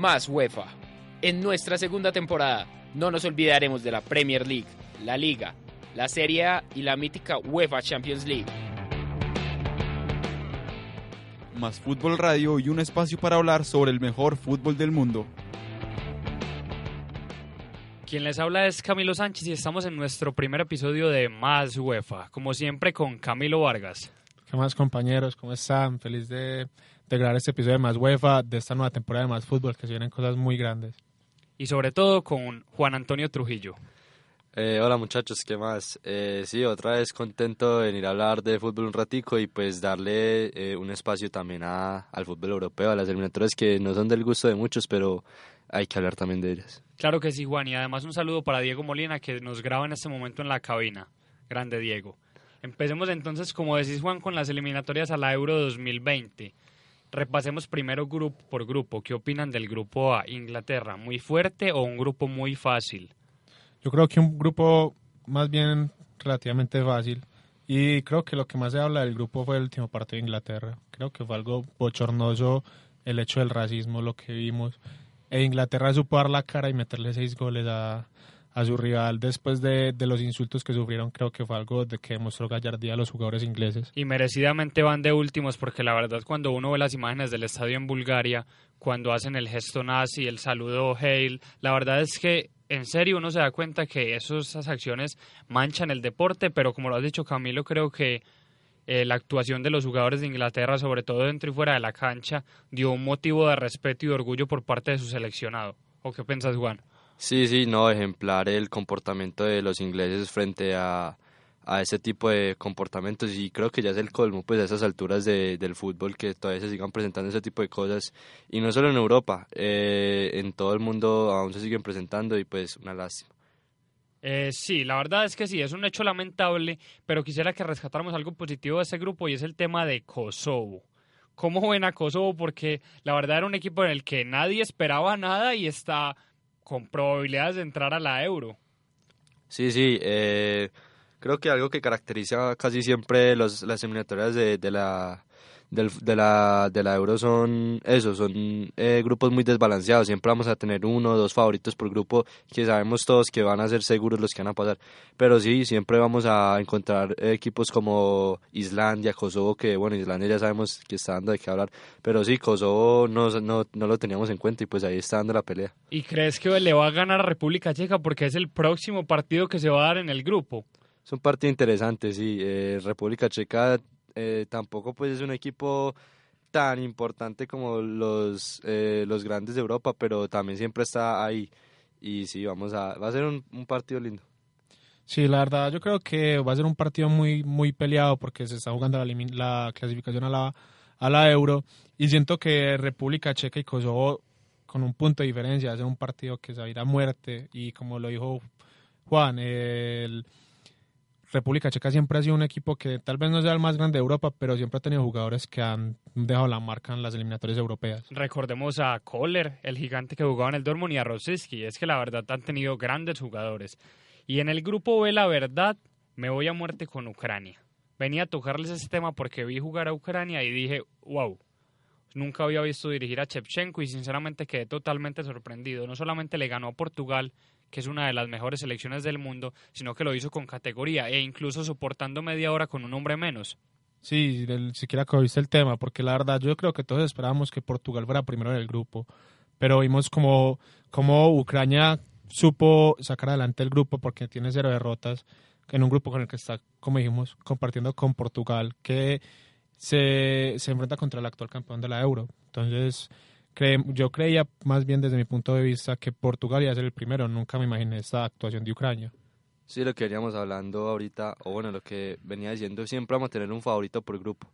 Más UEFA. En nuestra segunda temporada no nos olvidaremos de la Premier League, la Liga, la Serie A y la mítica UEFA Champions League. Más Fútbol Radio y un espacio para hablar sobre el mejor fútbol del mundo. Quien les habla es Camilo Sánchez y estamos en nuestro primer episodio de Más UEFA, como siempre con Camilo Vargas. ¿Qué más compañeros? ¿Cómo están? Feliz de, de grabar este episodio de Más UEFA, de esta nueva temporada de Más Fútbol, que se vienen cosas muy grandes. Y sobre todo con Juan Antonio Trujillo. Eh, hola muchachos, ¿qué más? Eh, sí, otra vez contento de venir a hablar de fútbol un ratico y pues darle eh, un espacio también a, al fútbol europeo, a las eliminatorias que no son del gusto de muchos, pero hay que hablar también de ellas. Claro que sí, Juan, y además un saludo para Diego Molina que nos graba en este momento en la cabina. Grande Diego. Empecemos entonces, como decís Juan, con las eliminatorias a la Euro 2020. Repasemos primero grupo por grupo. ¿Qué opinan del grupo A? Inglaterra, ¿muy fuerte o un grupo muy fácil? Yo creo que un grupo más bien relativamente fácil. Y creo que lo que más se habla del grupo fue el último partido de Inglaterra. Creo que fue algo bochornoso el hecho del racismo, lo que vimos. E Inglaterra supo dar la cara y meterle seis goles a, a su rival después de, de, los insultos que sufrieron. Creo que fue algo de que demostró gallardía a los jugadores ingleses. Y merecidamente van de últimos porque la verdad cuando uno ve las imágenes del estadio en Bulgaria, cuando hacen el gesto nazi, el saludo Hail, la verdad es que en serio uno se da cuenta que esas acciones manchan el deporte, pero como lo has dicho Camilo, creo que eh, la actuación de los jugadores de Inglaterra, sobre todo dentro y fuera de la cancha, dio un motivo de respeto y de orgullo por parte de su seleccionado. ¿O qué piensas, Juan? Sí, sí, no, ejemplar el comportamiento de los ingleses frente a, a ese tipo de comportamientos y creo que ya es el colmo pues a esas alturas de, del fútbol que todavía se sigan presentando ese tipo de cosas y no solo en Europa, eh, en todo el mundo aún se siguen presentando y pues una lástima. Eh, sí, la verdad es que sí, es un hecho lamentable, pero quisiera que rescatáramos algo positivo de ese grupo y es el tema de Kosovo. ¿Cómo ven a Kosovo? Porque la verdad era un equipo en el que nadie esperaba nada y está con probabilidades de entrar a la Euro. Sí, sí, eh, creo que algo que caracteriza casi siempre los, las eliminatorias de, de la del, de, la, de la Euro son eso, son eh, grupos muy desbalanceados. Siempre vamos a tener uno o dos favoritos por grupo que sabemos todos que van a ser seguros los que van a pasar. Pero sí, siempre vamos a encontrar equipos como Islandia, Kosovo, que bueno, Islandia ya sabemos que está dando de qué hablar. Pero sí, Kosovo no, no, no lo teníamos en cuenta y pues ahí está dando la pelea. ¿Y crees que le va a ganar a República Checa porque es el próximo partido que se va a dar en el grupo? Es un partido interesante, sí. Eh, República Checa eh, tampoco pues es un equipo tan importante como los, eh, los grandes de Europa, pero también siempre está ahí. Y sí, vamos a, va a ser un, un, partido lindo. Sí, la verdad, yo creo que va a ser un partido muy, muy peleado porque se está jugando la, la clasificación a la, a la Euro. Y siento que República Checa y Kosovo, con un punto de diferencia, va a ser un partido que se va a ir a muerte. Y como lo dijo Juan, el República Checa siempre ha sido un equipo que tal vez no sea el más grande de Europa, pero siempre ha tenido jugadores que han dejado la marca en las eliminatorias europeas. Recordemos a Kohler, el gigante que jugaba en el Dortmund, y a Rosiski. Es que la verdad han tenido grandes jugadores. Y en el grupo B, la verdad, me voy a muerte con Ucrania. Venía a tocarles ese tema porque vi jugar a Ucrania y dije, wow, nunca había visto dirigir a Shevchenko y sinceramente quedé totalmente sorprendido. No solamente le ganó a Portugal, que es una de las mejores selecciones del mundo, sino que lo hizo con categoría e incluso soportando media hora con un hombre menos. Sí, del, siquiera que viste el tema, porque la verdad yo creo que todos esperábamos que Portugal fuera primero en el grupo, pero vimos como, como Ucrania supo sacar adelante el grupo porque tiene cero derrotas en un grupo con el que está, como dijimos, compartiendo con Portugal, que se, se enfrenta contra el actual campeón de la Euro. Entonces, cre yo creía más bien desde mi punto de vista que Portugal iba a ser el primero, nunca me imaginé esta actuación de Ucrania. Sí, lo que veníamos hablando ahorita, o bueno, lo que venía diciendo, siempre vamos a tener un favorito por grupo.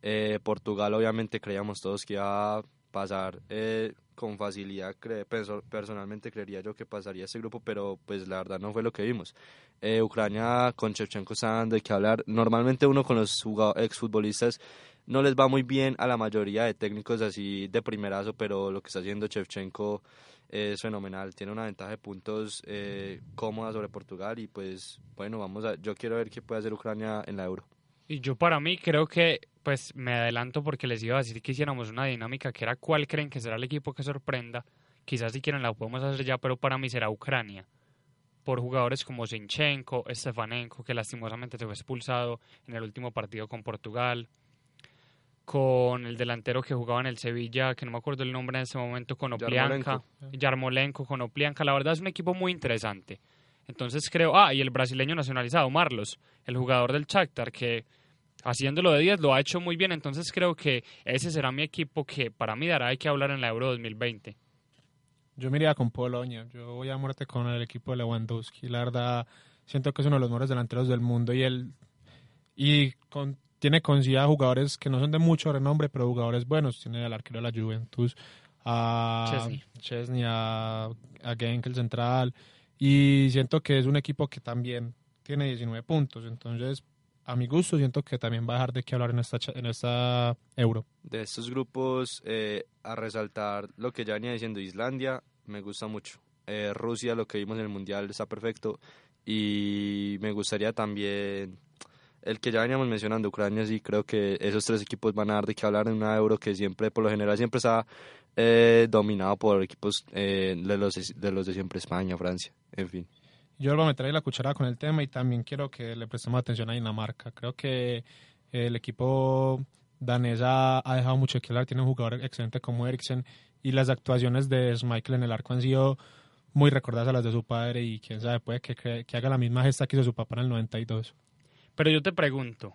Eh, Portugal, obviamente, creíamos todos que iba a pasar eh, con facilidad. Cre perso personalmente creería yo que pasaría ese grupo, pero pues la verdad no fue lo que vimos. Eh, Ucrania con Shevchenko está dando de que hablar. Normalmente uno con los exfutbolistas no les va muy bien a la mayoría de técnicos así de primerazo, pero lo que está haciendo Shevchenko es fenomenal. Tiene una ventaja de puntos eh, cómoda sobre Portugal y pues bueno, vamos a, yo quiero ver qué puede hacer Ucrania en la Euro. Y yo para mí creo que, pues me adelanto porque les iba a decir que hiciéramos una dinámica que era cuál creen que será el equipo que sorprenda. Quizás si quieren la podemos hacer ya, pero para mí será Ucrania. Por jugadores como Zinchenko, Stefanenko, que lastimosamente se fue expulsado en el último partido con Portugal. Con el delantero que jugaba en el Sevilla, que no me acuerdo el nombre en ese momento, con Oplianka. Yarmolenko, con Oplianka. La verdad es un equipo muy interesante. Entonces creo, ah, y el brasileño nacionalizado, Marlos, el jugador del Shakhtar, que haciéndolo de 10 lo ha hecho muy bien, entonces creo que ese será mi equipo que para mí dará hay que hablar en la Euro 2020. Yo me iría con Polonia, yo voy a muerte con el equipo de Lewandowski, la verdad siento que es uno de los mejores delanteros del mundo y él y con, tiene considerado jugadores que no son de mucho renombre, pero jugadores buenos, tiene al arquero de la Juventus, a Chesney, a, a Genk, el central, y siento que es un equipo que también tiene 19 puntos, entonces a mi gusto siento que también va a dejar de qué hablar en esta, en esta euro. De estos grupos, eh, a resaltar lo que ya venía diciendo Islandia, me gusta mucho. Eh, Rusia, lo que vimos en el Mundial, está perfecto. Y me gustaría también el que ya veníamos mencionando, Ucrania, sí, creo que esos tres equipos van a dar de qué hablar en una euro que siempre, por lo general, siempre está eh, dominado por equipos de, los, de los de siempre, España, Francia, en fin yo voy a meter ahí la cuchara con el tema y también quiero que le prestemos atención a Dinamarca. Creo que el equipo danés ha, dejado mucho que hablar, tiene un jugador excelente como Eriksen y las actuaciones de Michael en el arco han sido muy recordadas a las de su padre y quién sabe, puede que, que, haga la misma gesta que hizo su papá en el 92. Pero yo te pregunto,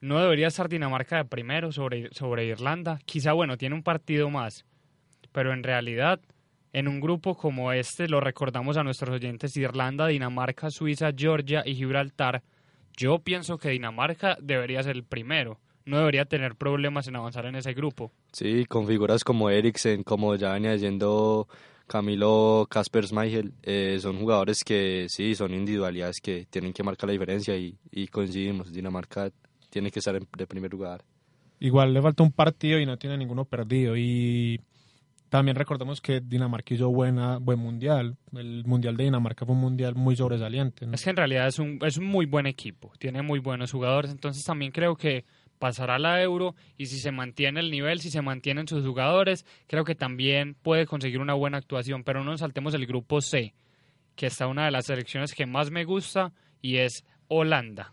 ¿no debería estar Dinamarca de primero sobre, sobre Irlanda? Quizá, bueno, tiene un partido más, pero en realidad en un grupo como este, lo recordamos a nuestros oyentes, Irlanda, Dinamarca, Suiza, Georgia y Gibraltar, yo pienso que Dinamarca debería ser el primero. No debería tener problemas en avanzar en ese grupo. Sí, con figuras como Eriksen, como ya venía diciendo Camilo Casper Schmeichel, eh, son jugadores que sí, son individualidades que tienen que marcar la diferencia y, y coincidimos. Dinamarca tiene que estar en de primer lugar. Igual le falta un partido y no tiene ninguno perdido. Y también recordemos que Dinamarca hizo buena, buen mundial. El mundial de Dinamarca fue un mundial muy sobresaliente. Es que en realidad es un, es un muy buen equipo, tiene muy buenos jugadores, entonces también creo que pasará la Euro y si se mantiene el nivel, si se mantienen sus jugadores, creo que también puede conseguir una buena actuación, pero no nos saltemos el grupo C, que está una de las selecciones que más me gusta y es Holanda.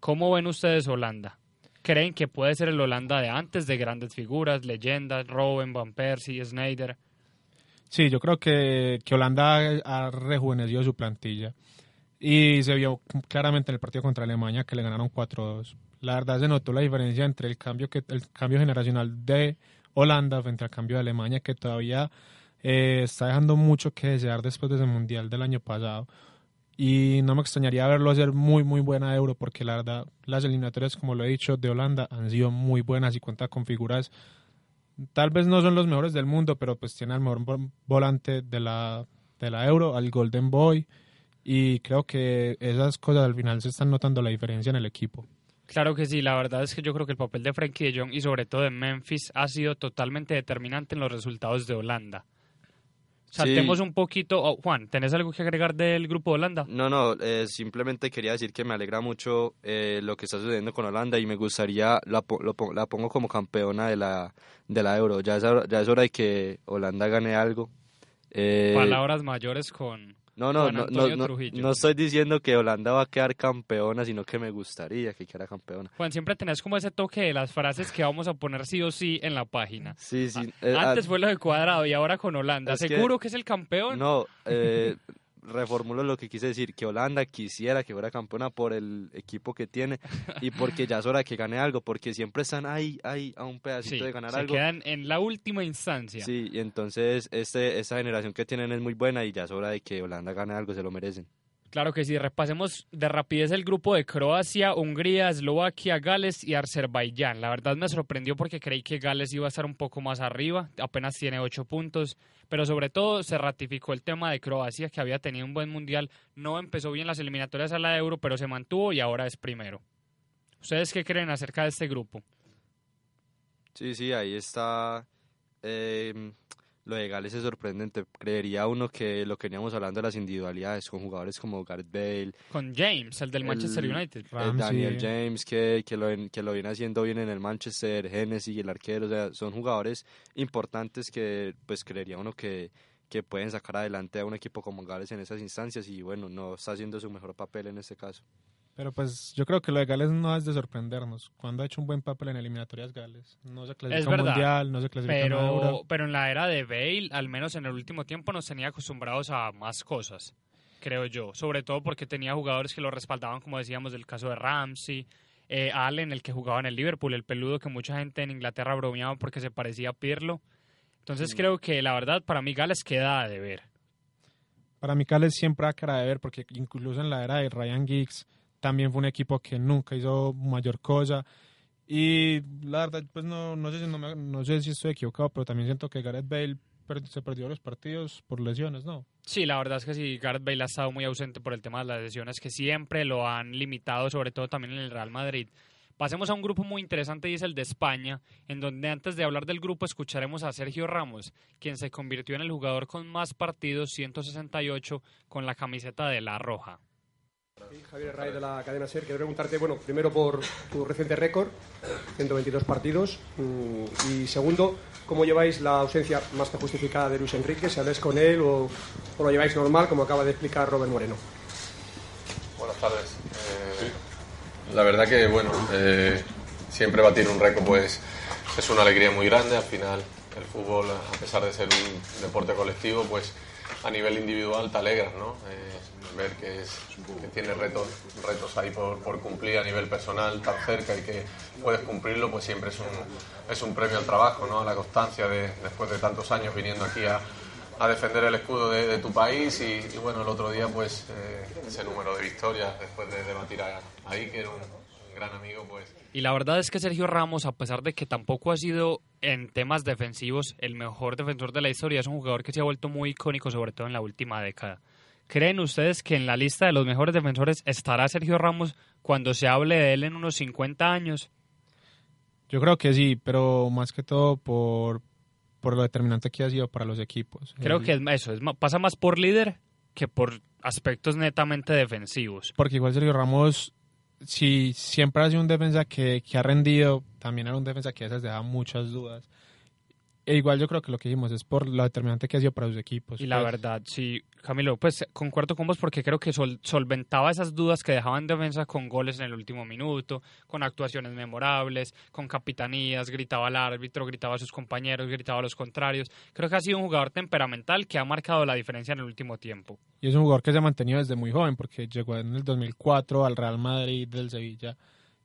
¿Cómo ven ustedes Holanda? creen que puede ser el Holanda de antes, de grandes figuras, leyendas, Robben, Van Persie, Snyder? Sí, yo creo que, que Holanda ha rejuvenecido su plantilla. Y se vio claramente en el partido contra Alemania que le ganaron 4-2. La verdad se notó la diferencia entre el cambio, que, el cambio generacional de Holanda frente al cambio de Alemania, que todavía eh, está dejando mucho que desear después de ese Mundial del año pasado. Y no me extrañaría verlo hacer muy muy buena Euro porque la verdad las eliminatorias como lo he dicho de Holanda han sido muy buenas y cuenta con figuras tal vez no son los mejores del mundo pero pues tiene al mejor volante de la de la Euro al Golden Boy y creo que esas cosas al final se están notando la diferencia en el equipo Claro que sí, la verdad es que yo creo que el papel de Frankie de Jong y sobre todo de Memphis ha sido totalmente determinante en los resultados de Holanda. Saltemos un poquito. Oh, Juan, ¿tenés algo que agregar del grupo de Holanda? No, no, eh, simplemente quería decir que me alegra mucho eh, lo que está sucediendo con Holanda y me gustaría, la, la pongo como campeona de la, de la Euro. Ya es, ya es hora de que Holanda gane algo. Eh, Palabras mayores con, no, no, no, no, no, estoy diciendo que Holanda va a quedar campeona, sino que me gustaría que quedara campeona. Juan, siempre tenés como ese toque de las frases que vamos a poner sí o sí en la página. Sí, sí. Eh, antes fue lo de cuadrado y ahora con Holanda. ¿Seguro que, es el campeón? No, eh, reformulo lo que quise decir, que Holanda quisiera que fuera campeona por el equipo que tiene y porque ya es hora de que gane algo, porque siempre están ahí, ahí a un pedacito de ganar se algo. quedan en la última instancia. Sí, y entonces este, esta generación que tienen es muy buena y ya es hora de que Holanda gane algo, se lo merecen. Claro que sí, repasemos de rapidez el grupo de Croacia, Hungría, Eslovaquia, Gales y Azerbaiyán. La verdad me sorprendió porque creí que Gales iba a estar un poco más arriba, apenas tiene ocho puntos, pero sobre todo se ratificó el tema de Croacia, que había tenido un buen mundial, no empezó bien las eliminatorias a la Euro, pero se mantuvo y ahora es primero. ¿Ustedes qué creen acerca de este grupo? Sí, sí, ahí está. eh, lo de Gales es sorprendente. Creería uno que lo que veníamos hablando de las individualidades con jugadores como Gareth Bale, Con James, el del Manchester El- United. eh. Daniel James, que, que, lo, que lo viene haciendo bien en el Manchester, Hennessy, el arquero. O sea, son jugadores importantes que, pues, creería uno que, que pueden sacar adelante a un equipo como Gales en esas instancias. Y bueno, no está haciendo su mejor papel en este caso. Pero pues yo creo que lo de Gales no es de sorprendernos. Cuando ha hecho un buen papel en eliminatorias Gales. No se clasifica Es a verdad, mundial, no se clasifica a Pero, Euro. pero en la era de Bale, al menos en el último tiempo, nos tenía acostumbrados a más cosas, creo yo. Sobre todo porque tenía jugadores que lo respaldaban, como decíamos, del caso de Ramsey, eh, Allen, el que jugaba en el Liverpool, el peludo que mucha gente en Inglaterra bromeaba porque se parecía a Pirlo. Entonces creo que la verdad para mí Gales queda de ver. Para mí Gales siempre ha cara de ver porque incluso en la era de Ryan Giggs también fue un equipo que nunca hizo mayor cosa. Y la verdad, pues no, no, sé, no, me- no sé si estoy equivocado, pero también siento que Gareth Bale se perdió los partidos por lesiones, ¿no? Sí, la verdad es que sí, Gareth Bale ha estado muy ausente por el tema de las lesiones que siempre lo han limitado, sobre todo también en el Real Madrid. Pasemos a un grupo muy interesante y es el de España, en donde antes de hablar del grupo escucharemos a Sergio Ramos, quien se convirtió en el jugador con más partidos, 168, con la camiseta de La Roja. Javier Ray de la cadena SER. Quiero preguntarte, bueno, primero por tu reciente récord, 122 partidos, mm, y segundo, ¿cómo lleváis la ausencia más que justificada de Luis Enrique? ¿Si habláis con él o, o lo lleváis normal, como acaba de explicar Robert Moreno? Buenas tardes. Eh, la verdad que, bueno, eh, siempre batir un récord pues es una alegría muy grande. Al final, el fútbol, a pesar de ser un deporte colectivo, pues a nivel individual te alegras, ¿no? Eh, ver que, es, que tienes retos, retos ahí por, por cumplir a nivel personal tan cerca y que puedes cumplirlo, pues siempre es un, es un premio al trabajo, ¿no? A la constancia de, después de tantos años viniendo aquí a, a defender el escudo de, tu país y, bueno, el otro día pues eh, ese número de victorias después de debatir a, a Iker, gran amigo, pues Y la verdad es que Sergio Ramos, a pesar de que tampoco ha sido en temas defensivos el mejor defensor de la historia, es un jugador que se ha vuelto muy icónico, sobre todo en la última década. ¿Creen ustedes que en la lista de los mejores defensores estará Sergio Ramos cuando se hable de él en unos 50 años? Yo creo que sí, pero más que todo por, por lo determinante que ha sido para los equipos. Creo El- que es eso, es pasa más por líder que por aspectos netamente defensivos. Porque igual Sergio Ramos, si siempre ha sido un defensa que, que ha rendido, también era un defensa que a veces deja muchas dudas. E igual yo creo que lo que dijimos es por lo determinante que ha sido para sus equipos. Y la Pues, verdad, sí, Camilo, pues concuerdo con vos porque creo que sol- solventaba esas dudas que dejaban defensa con goles en el último minuto, con actuaciones memorables, con capitanías, gritaba al árbitro, gritaba a sus compañeros, gritaba a los contrarios. Creo que ha sido un jugador temperamental que ha marcado la diferencia en el último tiempo. Y es un jugador que se ha mantenido desde muy joven, porque llegó en el 2004 al Real Madrid del Sevilla.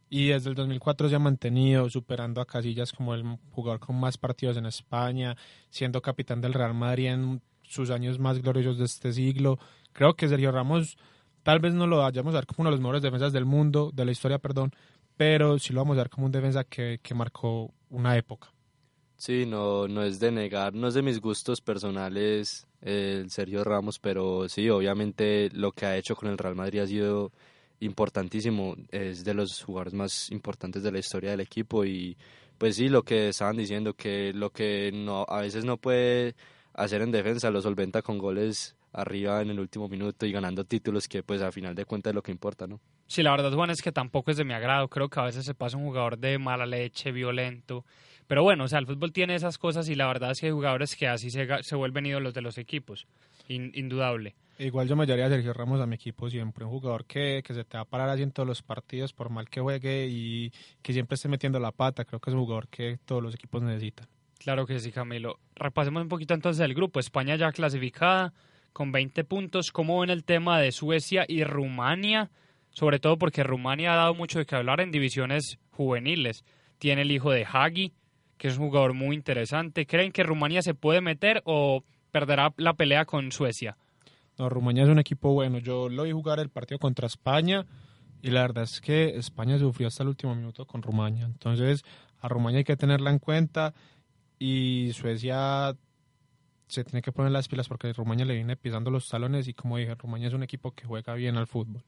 Y desde el 2004 se ha mantenido superando a Casillas como el jugador con más partidos en España, siendo capitán del Real Madrid en sus años más gloriosos de este siglo. Creo que Sergio Ramos tal vez no lo vayamos a ver como uno de los mejores defensas del mundo, de la historia, perdón, pero sí lo vamos a ver como un defensa que, que marcó una época. Sí, no, no es de negar, no es de mis gustos personales eh, el Sergio Ramos, pero sí, obviamente lo que ha hecho con el Real Madrid ha sido importantísimo, es de los jugadores más importantes de la historia del equipo y pues sí, lo que estaban diciendo, que lo que no a veces no puede hacer en defensa lo solventa con goles arriba en el último minuto y ganando títulos que pues a final de cuentas es lo que importa, ¿no? Sí, la verdad, Juan, es que tampoco es de mi agrado. Creo que a veces se pasa un jugador de mala leche, violento. Pero bueno, o sea, el fútbol tiene esas cosas y la verdad es que hay jugadores que así se, se vuelven ídolos de los equipos. In- indudable. Igual yo me llevaría a Sergio Ramos a mi equipo siempre, un jugador que, que se te va a parar así en todos los partidos, por mal que juegue y que siempre esté metiendo la pata. Creo que es un jugador que todos los equipos necesitan. Claro que sí, Camilo. Repasemos un poquito entonces el grupo. España ya clasificada con 20 puntos. ¿Cómo ven el tema de Suecia y Rumania? Sobre todo porque Rumania ha dado mucho de qué hablar en divisiones juveniles. Tiene el hijo de Hagi, que es un jugador muy interesante. ¿Creen que Rumania se puede meter o perderá la pelea con Suecia? No, Rumania es un equipo bueno. Yo lo vi jugar el partido contra España y la verdad es que España sufrió hasta el último minuto con Rumania. Entonces, a Rumania hay que tenerla en cuenta y Suecia se tiene que poner las pilas porque Rumania le viene pisando los talones y como dije, Rumania es un equipo que juega bien al fútbol.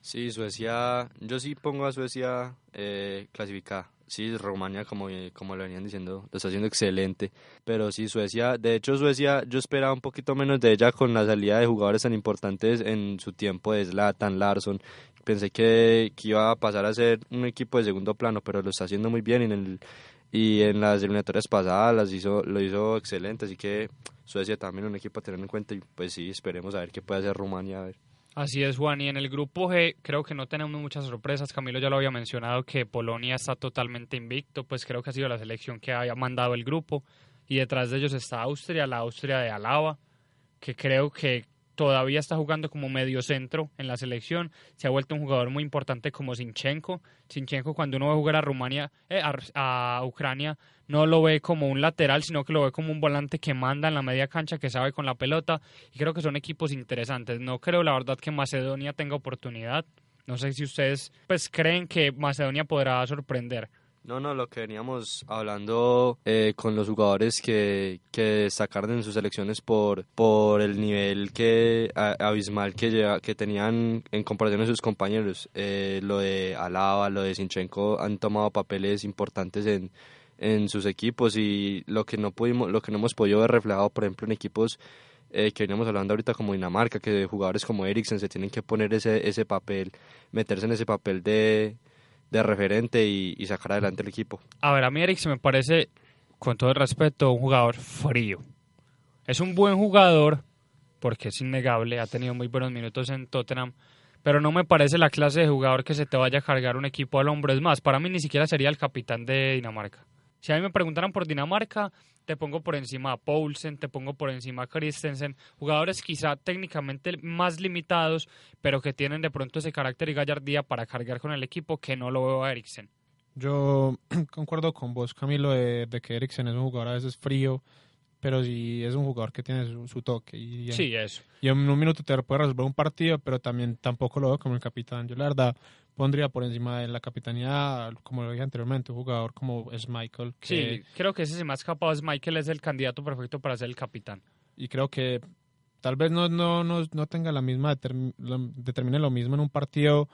Sí, Suecia, yo sí pongo a Suecia eh, clasificada. Sí, Rumania, como, como lo venían diciendo, lo está haciendo excelente. Pero sí, Suecia, de hecho, Suecia, yo esperaba un poquito menos de ella con la salida de jugadores tan importantes en su tiempo de Zlatan, Larson. Pensé que, que iba a pasar a ser un equipo de segundo plano, pero lo está haciendo muy bien. En, el, y en las eliminatorias pasadas las hizo, lo hizo excelente. Así que Suecia también un equipo a tener en cuenta. Y pues sí, esperemos a ver qué puede hacer Rumania. A ver. Así es, Juan. Y en el grupo G creo que no tenemos muchas sorpresas. Camilo ya lo había mencionado que Polonia está totalmente invicto. Pues creo que ha sido la selección que haya mandado el grupo. Y detrás de ellos está Austria, la Austria de Alaba, que creo que todavía está jugando como medio centro en la selección. Se ha vuelto un jugador muy importante como Sinchenko. Sinchenko cuando uno va a jugar a Rumania, eh, a, a, Ucrania, no lo ve como un lateral, sino que lo ve como un volante que manda en la media cancha, que sabe con la pelota. Y creo que son equipos interesantes. No creo, la verdad, que Macedonia tenga oportunidad. No sé si ustedes pues creen que Macedonia podrá sorprender. No, no, lo que veníamos hablando eh, con los jugadores que, que destacaron en sus selecciones por, por el nivel que abismal que, que tenían en comparación a sus compañeros. Eh, lo de Alaba, lo de Sinchenko han tomado papeles importantes en, en sus equipos y lo que no pudimos, lo que no hemos podido ver reflejado, por ejemplo, en equipos eh, que veníamos hablando ahorita como Dinamarca, que jugadores como Eriksen se tienen que poner ese, ese papel, meterse en ese papel de de referente y, sacar adelante el equipo. A ver, a mí Eric se me parece, con todo el respeto, un jugador frío. Es un buen jugador, porque es innegable, ha tenido muy buenos minutos en Tottenham, pero no me parece la clase de jugador que se te vaya a cargar un equipo al hombro. Es más, para mí ni siquiera sería el capitán de Dinamarca. Si a mí me preguntaran por Dinamarca, te pongo por encima a Poulsen, te pongo por encima a Christensen, jugadores quizá técnicamente más limitados, pero que tienen de pronto ese carácter y gallardía para cargar con el equipo que no lo veo a Eriksen. Yo concuerdo con vos, Camilo, de, que Eriksen es un jugador a veces frío, pero sí es un jugador que tiene su, toque. Y, sí, eso. Y en un minuto te puede resolver un partido, pero también tampoco lo veo como el capitán. Yo la verdad pondría por encima de la capitanía, como lo dije anteriormente, un jugador como es Michael. sí, creo que ese es más capaz. Michael es el candidato perfecto para ser el capitán. Y creo que tal vez no, no, no, no tenga la misma, determine lo mismo en un partido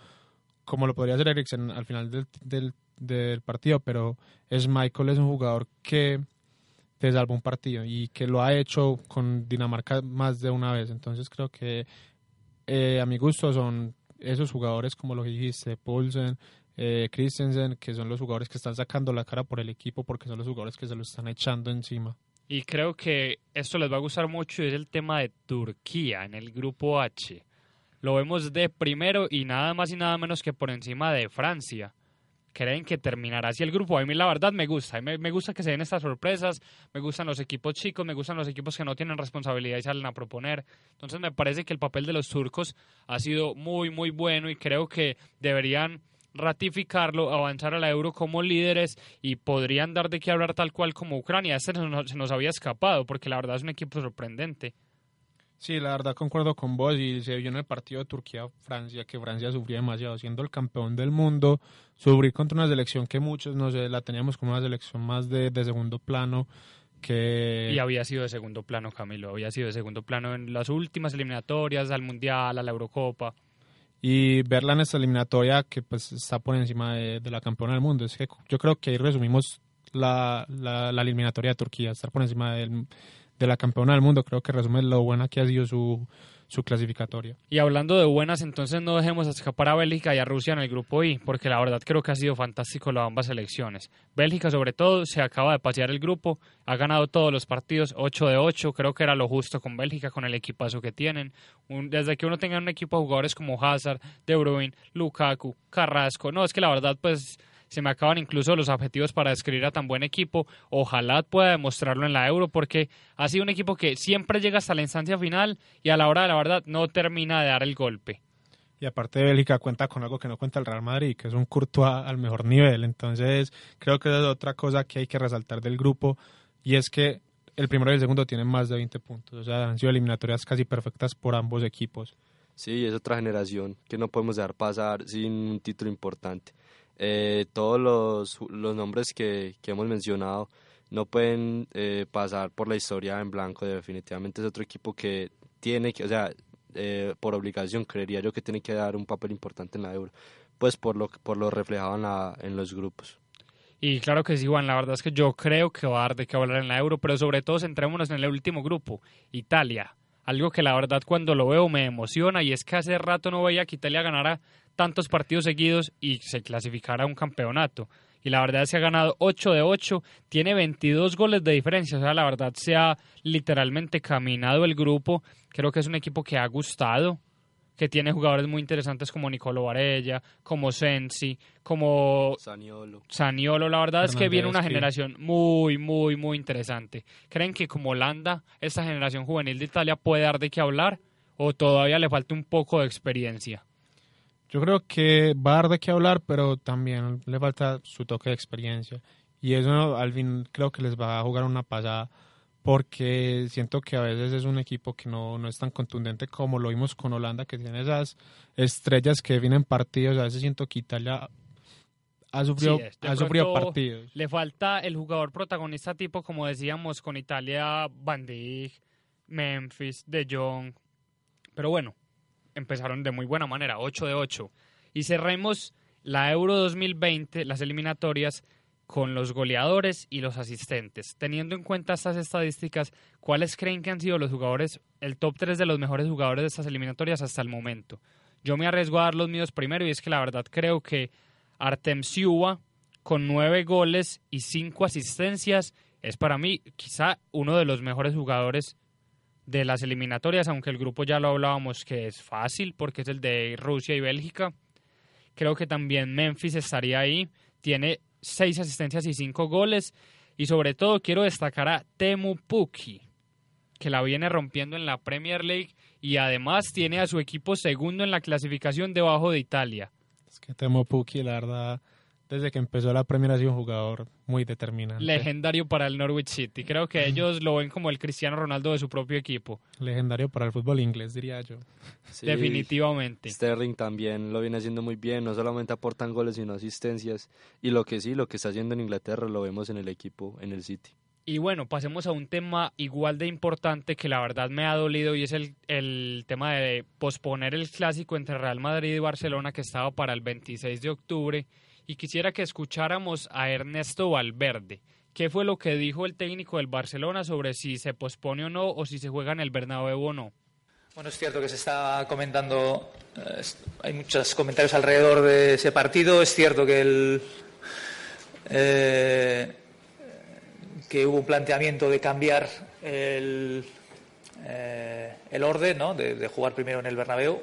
como lo podría hacer Eriksen al final del, del, del partido, pero es Michael es un jugador que te salva un partido y que lo ha hecho con Dinamarca más de una vez. Entonces creo que eh, a mi gusto son esos jugadores como lo que dijiste, Paulsen, eh, Christensen, que son los jugadores que están sacando la cara por el equipo porque son los jugadores que se lo están echando encima. Y creo que esto les va a gustar mucho es el tema de Turquía en el grupo H. Lo vemos de primero y nada más y nada menos que por encima de Francia creen que terminará así el grupo. A mí la verdad me gusta, me, me, gusta que se den estas sorpresas, me gustan los equipos chicos, me gustan los equipos que no tienen responsabilidad y salen a proponer. Entonces me parece que el papel de los turcos ha sido muy, muy bueno y creo que deberían ratificarlo, avanzar a la euro como líderes y podrían dar de qué hablar tal cual como Ucrania. Este se nos había escapado porque la verdad es un equipo sorprendente. Sí, la verdad concuerdo con vos y se vio en el partido de Turquía-Francia que Francia sufría demasiado siendo el campeón del mundo, sufrir contra una selección que muchos no sé, la teníamos como una selección más de, segundo plano que... Y había sido de segundo plano, Camilo, había sido de segundo plano en las últimas eliminatorias, al Mundial, a la Eurocopa. Y verla en esta eliminatoria que pues está por encima de, la campeona del mundo, es que yo creo que ahí resumimos la, la, la eliminatoria de Turquía, estar por encima del de la campeona del mundo. Creo que resume lo buena que ha sido su, su clasificatoria. Y hablando de buenas, entonces no dejemos escapar a Bélgica y a Rusia en el grupo I, porque la verdad creo que ha sido fantástico las ambas selecciones. Bélgica sobre todo se acaba de pasear el grupo, ha ganado todos los partidos, 8 de 8, creo que era lo justo con Bélgica, con el equipazo que tienen. desde que uno tenga un equipo de jugadores como Hazard, De Bruyne, Lukaku, Carrasco, no, es que la verdad pues se me acaban incluso los objetivos para describir a tan buen equipo. Ojalá pueda demostrarlo en la Euro porque ha sido un equipo que siempre llega hasta la instancia final y a la hora de la verdad no termina de dar el golpe. Y aparte de Bélgica cuenta con algo que no cuenta el Real Madrid, que es un Courtois al mejor nivel. Entonces creo que es otra cosa que hay que resaltar del grupo y es que el primero y el segundo tienen más de 20 puntos. O sea, han sido eliminatorias casi perfectas por ambos equipos. Sí, es otra generación que no podemos dejar pasar sin un título importante. Eh, todos los, los nombres que, que, hemos mencionado no pueden eh, pasar por la historia en blanco. Definitivamente es otro equipo que tiene que, o sea, eh, por obligación creería yo que tiene que dar un papel importante en la Euro, pues por lo, por lo reflejado en, la, en los grupos. Y claro que sí, Juan, la verdad es que yo creo que va a dar de qué hablar en la Euro, pero sobre todo centrémonos en el último grupo, Italia. Algo que la verdad cuando lo veo me emociona y es que hace rato no veía que Italia ganara tantos partidos seguidos y se clasificara a un campeonato. Y la verdad es que ha ganado 8 de 8, tiene 22 goles de diferencia, o sea, la verdad se ha literalmente caminado el grupo. Creo que es un equipo que ha gustado, que tiene jugadores muy interesantes como Nicolo Varella, como Sensi, como Saniolo. Saniolo. La verdad es que viene una generación muy, muy, muy interesante. ¿Creen que como Holanda, esta generación juvenil de Italia puede dar de qué hablar o todavía le falta un poco de experiencia? Yo creo que va a dar de qué hablar, pero también le falta su toque de experiencia. Y eso al fin creo que les va a jugar una pasada porque siento que a veces es un equipo que no, no es tan contundente como lo vimos con Holanda, que tiene esas estrellas que vienen partidos. A veces siento que Italia ha sufrido, ha sufrido partidos. Le falta el jugador protagonista tipo, como decíamos, con Italia, Van Dijk, Memphis, De Jong. Pero bueno, empezaron de muy buena manera, 8 de 8. Y cerremos la Euro 2020, las eliminatorias, con los goleadores y los asistentes. Teniendo en cuenta estas estadísticas, ¿cuáles creen que han sido los jugadores, el top 3 de los mejores jugadores de estas eliminatorias hasta el momento? Yo me arriesgo a dar los míos primero y es que la verdad creo que Artem Siuba, con 9 goles y 5 asistencias, es para mí quizá uno de los mejores jugadores de las eliminatorias, aunque el grupo ya lo hablábamos que es fácil porque es el de Rusia y Bélgica. Creo que también Memphis estaría ahí, tiene seis asistencias y cinco goles. Y sobre todo quiero destacar a Temu Puki, que la viene rompiendo en la Premier League y además tiene a su equipo segundo en la clasificación debajo de Italia. Es que Temu Puki, la verdad, desde que empezó la Premier ha sido un jugador muy determinante. Legendario para el Norwich City. Creo que ellos lo ven como el Cristiano Ronaldo de su propio equipo. Legendario para el fútbol inglés, diría yo. Definitivamente. Sterling también lo viene haciendo muy bien. No solamente aportan goles, sino asistencias. Y lo que sí, lo que está haciendo en Inglaterra lo vemos en el equipo, en el City. Y bueno, pasemos a un tema igual de importante que la verdad me ha dolido y es el, el tema de posponer el clásico entre Real Madrid y Barcelona que estaba para el 26 de octubre y quisiera que escucháramos a Ernesto Valverde. ¿Qué fue lo que dijo el técnico del Barcelona sobre si se pospone o no o si se juega en el Bernabéu o no? Bueno, es cierto que se está comentando, eh, hay muchos comentarios alrededor de ese partido. Es cierto que el eh, que hubo un planteamiento de cambiar el, eh, el orden, ¿no? de, de, jugar primero en el Bernabéu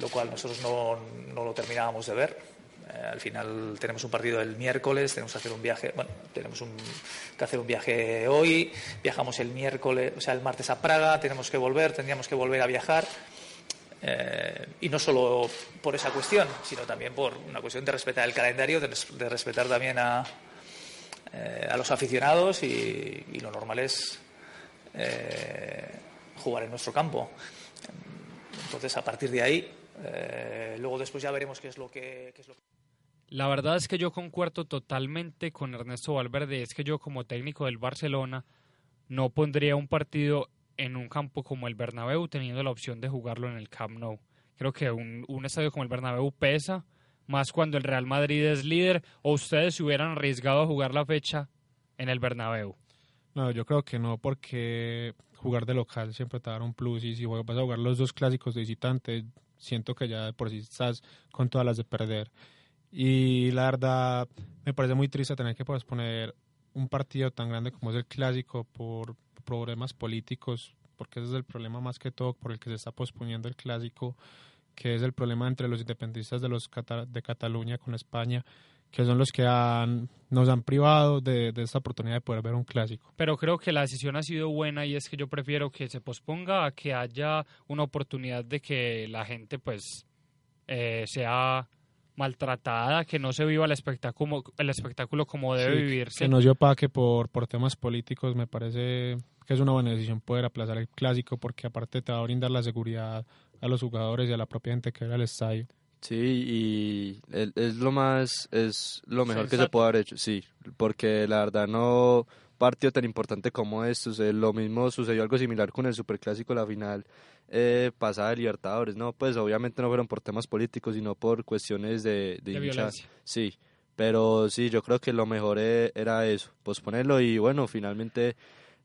lo cual nosotros no, no lo terminábamos de ver. Eh, al final tenemos un partido el miércoles, tenemos que hacer un viaje, bueno, tenemos un, que hacer un viaje hoy, viajamos el miércoles, o sea, el martes a Praga, tenemos que volver, tendríamos que volver a viajar. Eh, y no solo por esa cuestión, sino también por una cuestión de respetar el calendario, de, respetar también a, eh, a los aficionados y, lo normal es jugar en nuestro campo. Entonces, a partir de ahí, eh, luego después ya veremos qué es lo que... Qué es lo que... La verdad es que yo concuerdo totalmente con Ernesto Valverde, es que yo como técnico del Barcelona no pondría un partido en un campo como el Bernabéu teniendo la opción de jugarlo en el Camp Nou. Creo que un, un estadio como el Bernabéu pesa, más cuando el Real Madrid es líder, o ustedes se hubieran arriesgado a jugar la fecha en el Bernabéu. No, yo creo que no, porque jugar de local siempre te da un plus y si vas a jugar los dos clásicos de visitante, siento que ya por sí estás con todas las de perder. Y la verdad, me parece muy triste tener que posponer un partido tan grande como es el clásico por problemas políticos, porque ese es el problema más que todo por el que se está posponiendo el clásico, que es el problema entre los independentistas de, los de Cataluña con España que son los que han, nos han privado de, de, esta oportunidad de poder ver un clásico. Pero creo que la decisión ha sido buena y es que yo prefiero que se posponga a que haya una oportunidad de que la gente pues eh, sea maltratada, que no se viva el espectáculo, el espectáculo como debe Sí, vivirse. Que no se opaque por, por temas políticos, me parece que es una buena decisión poder aplazar el clásico porque aparte te va a brindar la seguridad a los jugadores y a la propia gente que ve al estadio. Sí, y es lo más, es lo mejor que se puede haber hecho, sí, porque la verdad no partido tan importante como estos, eh, lo mismo sucedió algo similar con el Superclásico, la final eh, pasada de Libertadores, no, pues obviamente no fueron por temas políticos, sino por cuestiones de, de, De hincha- violencia. Sí, pero sí, yo creo que lo mejor eh, era eso, posponerlo y bueno, finalmente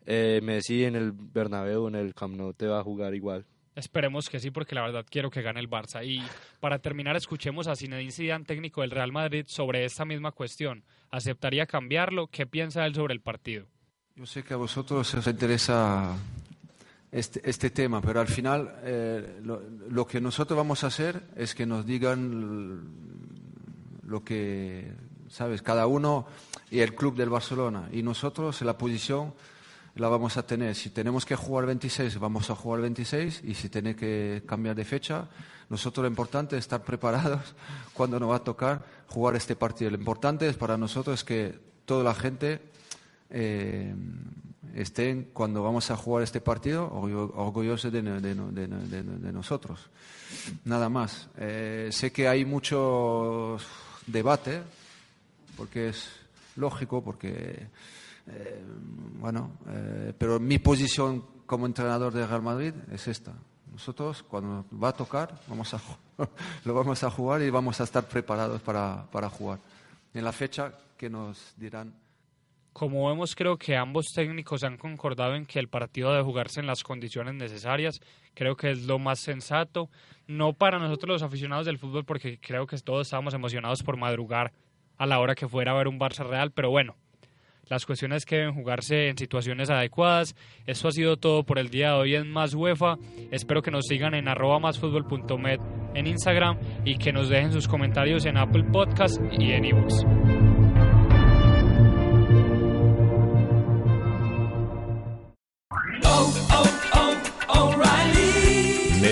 eh, Messi en el Bernabéu, en el Camp Nou te va a jugar igual. Esperemos que sí, porque la verdad quiero que gane el Barça. Y para terminar, escuchemos a Zinedine Zidane, técnico del Real Madrid, sobre esta misma cuestión. ¿Aceptaría cambiarlo? ¿Qué piensa él sobre el partido? Yo sé que a vosotros os interesa este, este tema, pero al final eh, lo, lo que nosotros vamos a hacer es que nos digan lo que, ¿sabes? Cada uno y el club del Barcelona. Y nosotros la posición la vamos a tener. Si tenemos que jugar 26, vamos a jugar 26. Y si tiene que cambiar de fecha, nosotros lo importante es estar preparados cuando nos va a tocar jugar este partido. Lo importante es para nosotros es que toda la gente eh, estén cuando vamos a jugar este partido orgullo- orgullosos de, de- de- de- de nosotros. Nada más. Eh, sé que hay mucho debate, porque es lógico, porque, eh, bueno, eh, pero mi posición como entrenador de Real Madrid es esta. Nosotros, cuando va a tocar, vamos a, lo vamos a jugar y vamos a estar preparados para, para jugar. En la fecha que nos dirán Como vemos, creo que ambos técnicos han concordado en que el partido debe jugarse en las condiciones necesarias. Creo que es lo más sensato. No para nosotros los aficionados del fútbol, porque creo que todos estábamos emocionados por madrugar a la hora que fuera a ver un Barça Real, pero bueno, las cuestiones que deben jugarse en situaciones adecuadas. Esto ha sido todo por el día de hoy en Más UEFA. Espero que nos sigan en arroba en Instagram y que nos dejen sus comentarios en Apple Podcast y en iVoox.